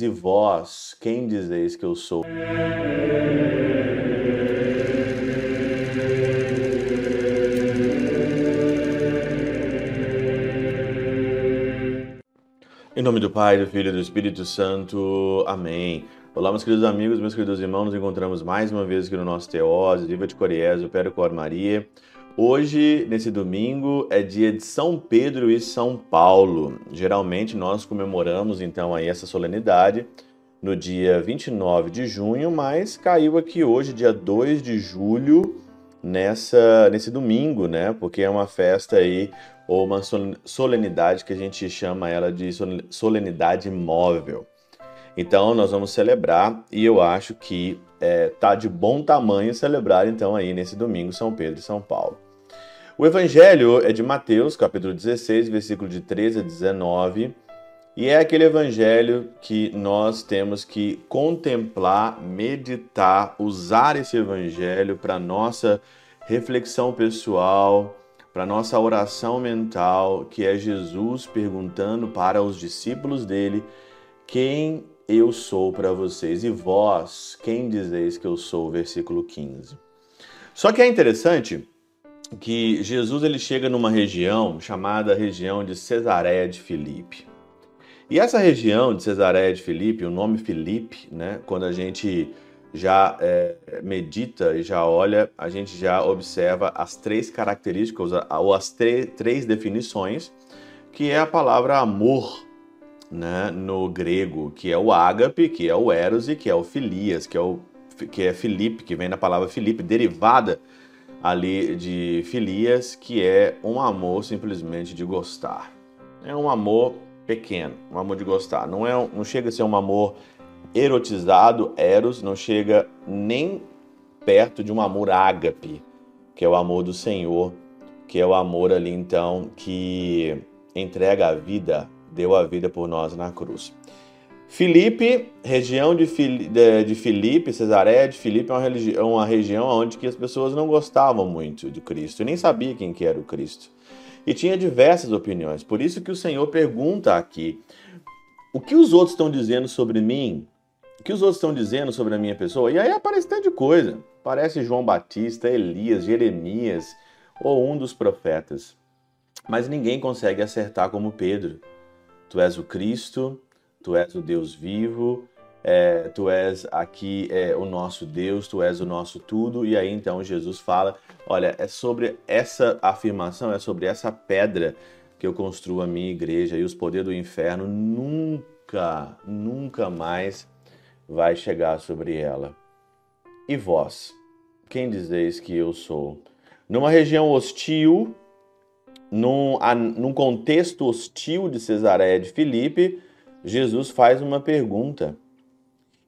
E vós, quem dizeis que eu sou? Em nome do Pai, do Filho e do Espírito Santo. Amém. Olá, meus queridos amigos, meus queridos irmãos, nos encontramos mais uma vez aqui no nosso Teose, Viva de Coriés, o Péro Cor Maria. Hoje, nesse domingo, é dia de São Pedro e São Paulo. Geralmente nós comemoramos então aí essa solenidade no dia 29 de junho, mas caiu aqui hoje, dia 2 de julho, nessa nesse domingo, né? Porque é uma festa aí ou uma solenidade que a gente chama ela de solenidade móvel. Então nós vamos celebrar e eu acho que é, tá de bom tamanho celebrar então aí nesse domingo São Pedro e São Paulo. O evangelho é de Mateus, capítulo 16, versículo de 13 a 19, e é aquele evangelho que nós temos que contemplar, meditar, usar esse evangelho para nossa reflexão pessoal, para nossa oração mental, que é Jesus perguntando para os discípulos dele: Quem eu sou para vocês? E vós, quem dizeis que eu sou? Versículo 15. Só que é interessante que Jesus ele chega numa região chamada região de Cesareia de Filipe. E essa região de Cesareia de Filipe, o nome Filipe, né, quando a gente já é, medita e já olha, a gente já observa as três características ou as três definições, que é a palavra amor né, no grego, que é o ágape, que é o eros e que é o filias, que é o que é Filipe, que vem da palavra Filipe, derivada ali de filias, que é um amor simplesmente de gostar. É um amor pequeno, um amor de gostar. Não é, não chega a ser um amor erotizado, eros, não chega nem perto de um amor ágape, que é o amor do Senhor, que é o amor ali então que entrega a vida, deu a vida por nós na cruz. Filipe, região de, Fili de, de Filipe, Cesareia de Filipe é uma, é uma região onde que as pessoas não gostavam muito de Cristo, nem sabia quem que era o Cristo. E tinha diversas opiniões. Por isso que o Senhor pergunta aqui: o que os outros estão dizendo sobre mim? O que os outros estão dizendo sobre a minha pessoa? E aí aparece tanta coisa. Parece João Batista, Elias, Jeremias ou um dos profetas. Mas ninguém consegue acertar como Pedro. Tu és o Cristo, tu és o Deus vivo, é, tu és aqui é, o nosso Deus, tu és o nosso tudo. E aí então Jesus fala: olha, é sobre essa afirmação, é sobre essa pedra que eu construo a minha igreja e os poderes do inferno nunca, nunca mais vai chegar sobre ela. E vós, quem dizeis que eu sou? Numa região hostil, num, num contexto hostil de Cesareia de Filipe, Jesus faz uma pergunta.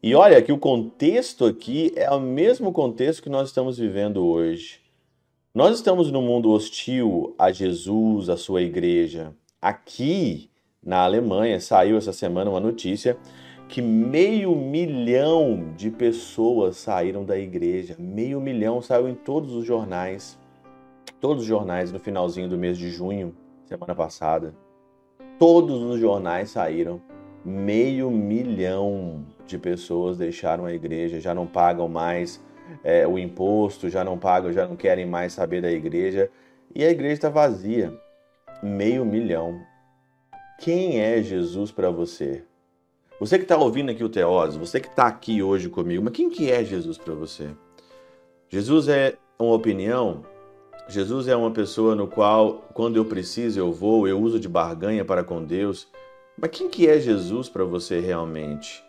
E olha que o contexto aqui é o mesmo contexto que nós estamos vivendo hoje. Nós estamos num mundo hostil a Jesus, a sua igreja. Aqui na Alemanha saiu essa semana uma notícia que meio milhão de pessoas saíram da igreja. Meio milhão saiu em todos os jornais. Todos os jornais no finalzinho do mês de junho, semana passada. Todos os jornais saíram meio milhão de pessoas deixaram a igreja, já não pagam mais é, o imposto, já não pagam, já não querem mais saber da igreja e a igreja está vazia. Meio milhão. Quem é Jesus para você? Você que está ouvindo aqui o Teose, você que está aqui hoje comigo, mas quem que é Jesus para você? Jesus é uma opinião? Jesus é uma pessoa no qual, quando eu preciso, eu vou, eu uso de barganha para com Deus. Mas quem que é Jesus para você realmente?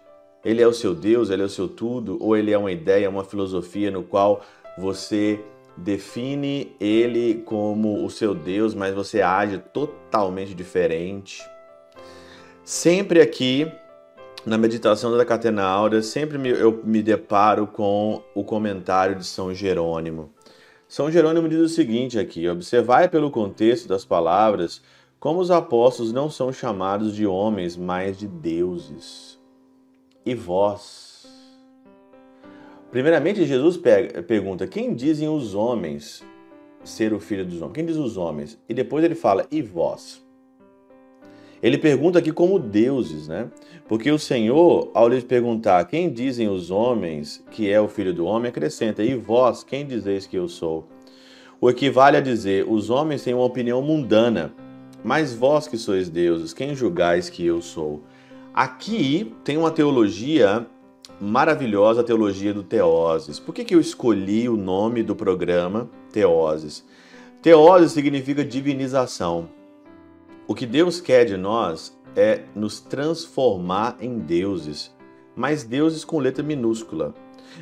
Ele é o seu Deus, ele é o seu tudo, ou ele é uma ideia, uma filosofia no qual você define ele como o seu Deus, mas você age totalmente diferente? Sempre aqui na meditação da Catena Áurea, sempre me, eu me deparo com o comentário de São Jerônimo. São Jerônimo diz o seguinte aqui: observai pelo contexto das palavras como os apóstolos não são chamados de homens, mas de deuses. E vós? Primeiramente, Jesus pergunta: quem dizem os homens ser o filho dos homens? Quem diz os homens? E depois ele fala: e vós? Ele pergunta aqui como deuses, né? Porque o Senhor, ao lhe perguntar quem dizem os homens que é o filho do homem, acrescenta: E vós, quem dizeis que eu sou? O equivale a dizer: Os homens têm uma opinião mundana, mas vós que sois deuses, quem julgais que eu sou? Aqui tem uma teologia maravilhosa, a teologia do Teoses. Por que, que eu escolhi o nome do programa Teoses? Teoses significa divinização. O que Deus quer de nós é nos transformar em deuses, mas deuses com letra minúscula.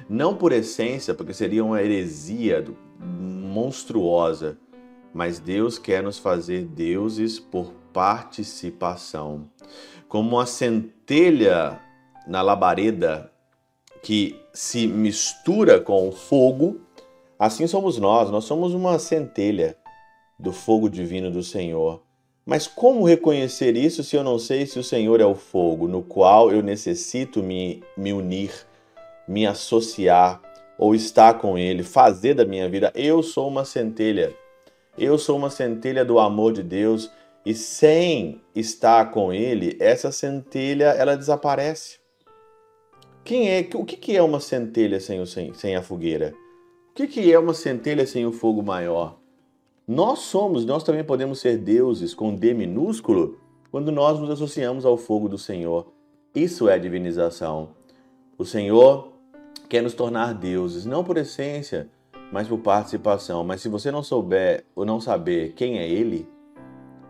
Não por essência, porque seria uma heresia monstruosa, mas Deus quer nos fazer deuses por participação. Como uma centelha na labareda que se mistura com o fogo, assim somos nós, nós somos uma centelha do fogo divino do Senhor. Mas como reconhecer isso se eu não sei se o Senhor é o fogo no qual eu necessito me, me unir, me associar ou estar com Ele, fazer da minha vida? Eu sou uma centelha. Eu sou uma centelha do amor de Deus e sem estar com Ele, essa centelha ela desaparece. Quem é? O que é uma centelha sem, o, sem, sem a fogueira? O que é uma centelha sem o fogo maior? Nós somos, nós também podemos ser deuses com D minúsculo quando nós nos associamos ao fogo do Senhor. Isso é divinização. O Senhor quer nos tornar deuses, não por essência, mas por participação. Mas se você não souber ou não saber quem é Ele,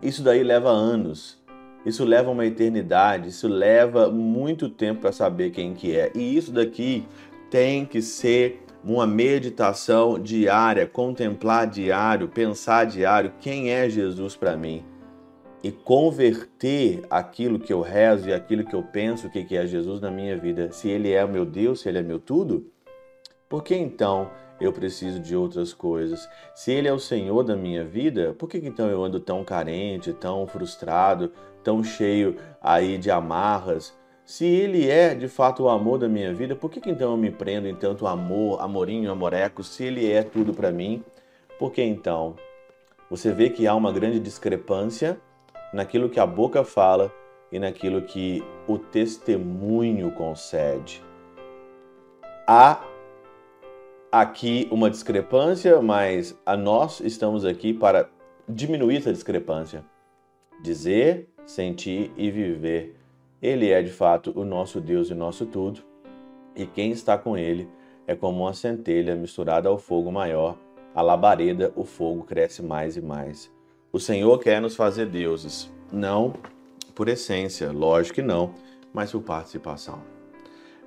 isso daí leva anos. Isso leva uma eternidade, isso leva muito tempo para saber quem que é. E isso daqui tem que ser uma meditação diária, contemplar diário, pensar diário quem é Jesus para mim e converter aquilo que eu rezo e aquilo que eu penso que é Jesus na minha vida. Se ele é o meu Deus, se ele é meu tudo, por que então eu preciso de outras coisas? Se ele é o Senhor da minha vida, por que então eu ando tão carente, tão frustrado, tão cheio aí de amarras? Se ele é de fato o amor da minha vida, por que, então eu me prendo em tanto amor, amorinho, amoreco, se ele é tudo para mim? Por que então? Você vê que há uma grande discrepância naquilo que a boca fala e naquilo que o testemunho concede. Há aqui uma discrepância, mas a nós estamos aqui para diminuir essa discrepância. Dizer, sentir e viver ele é de fato o nosso Deus e nosso tudo, e quem está com ele é como uma centelha misturada ao fogo maior. A labareda, o fogo cresce mais e mais. O Senhor quer nos fazer deuses, não por essência, lógico que não, mas por participação.